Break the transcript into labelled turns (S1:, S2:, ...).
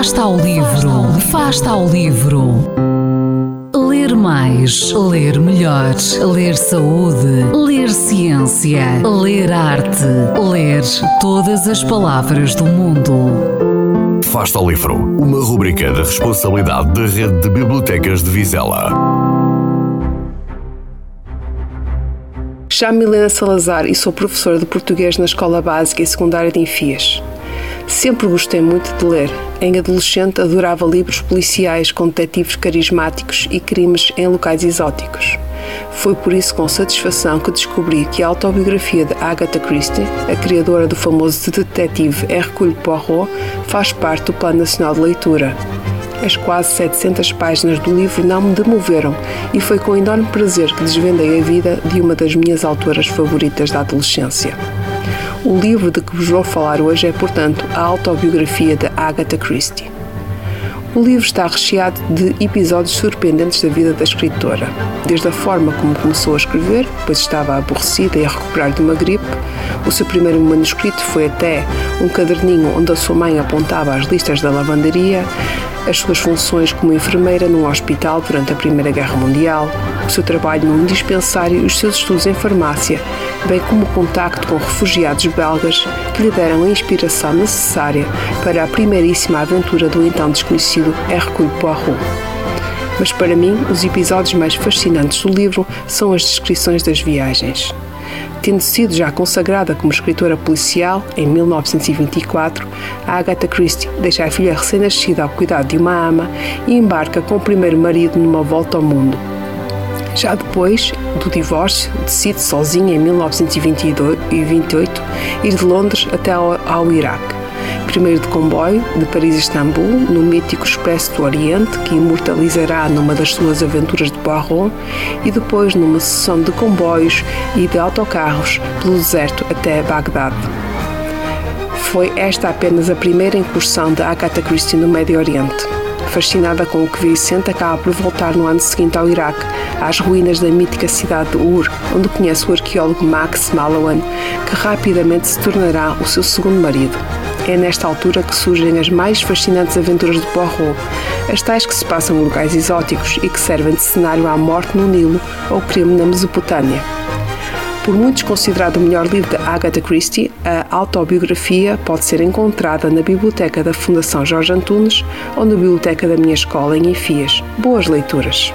S1: Fasta ao livro, Fasta ao livro. Ler mais, ler melhor, ler saúde, ler ciência, ler arte, ler todas as palavras do mundo.
S2: Fasta ao livro, uma rubrica da responsabilidade da Rede de Bibliotecas de Vizela.
S3: Chamo Milena Salazar e sou professora de português na Escola Básica e Secundária de Enfias. Sempre gostei muito de ler. Em adolescente, adorava livros policiais com detetives carismáticos e crimes em locais exóticos. Foi por isso com satisfação que descobri que a autobiografia de Agatha Christie, a criadora do famoso detetive Hercule Poirot, faz parte do Plano Nacional de Leitura. As quase 700 páginas do livro não me demoveram e foi com enorme prazer que desvendei a vida de uma das minhas autoras favoritas da adolescência. O livro de que vos vou falar hoje é, portanto, a autobiografia de Agatha Christie. O livro está recheado de episódios surpreendentes da vida da escritora, desde a forma como começou a escrever, pois estava aborrecida e a recuperar de uma gripe. O seu primeiro manuscrito foi até um caderninho onde a sua mãe apontava as listas da lavanderia, as suas funções como enfermeira num hospital durante a Primeira Guerra Mundial, o seu trabalho no dispensário e os seus estudos em farmácia, bem como o contacto com refugiados belgas que lhe deram a inspiração necessária para a primeiríssima aventura do então desconhecido Hercule Poirot. Mas para mim, os episódios mais fascinantes do livro são as descrições das viagens. Tendo sido já consagrada como escritora policial em 1924, a Agatha Christie deixa a filha recém-nascida ao cuidado de uma ama e embarca com o primeiro marido numa volta ao mundo. Já depois do divórcio, decide sozinha em 1928 ir de Londres até ao, ao Iraque primeiro de comboio, de Paris a Istambul, no mítico Expresso do Oriente, que imortalizará numa das suas aventuras de Poirot, e depois numa sessão de comboios e de autocarros pelo deserto até Bagdade. Foi esta apenas a primeira incursão de Agatha Christie no Médio Oriente. Fascinada com o que Vicente acaba por voltar no ano seguinte ao Iraque, às ruínas da mítica cidade de Ur, onde conhece o arqueólogo Max Mallowan, que rapidamente se tornará o seu segundo marido. É nesta altura que surgem as mais fascinantes aventuras de Poirot, as tais que se passam em locais exóticos e que servem de cenário à morte no Nilo ou crime na Mesopotâmia. Por muitos considerado o melhor livro de Agatha Christie, a autobiografia pode ser encontrada na biblioteca da Fundação Jorge Antunes ou na biblioteca da minha escola em Enfias. Boas leituras!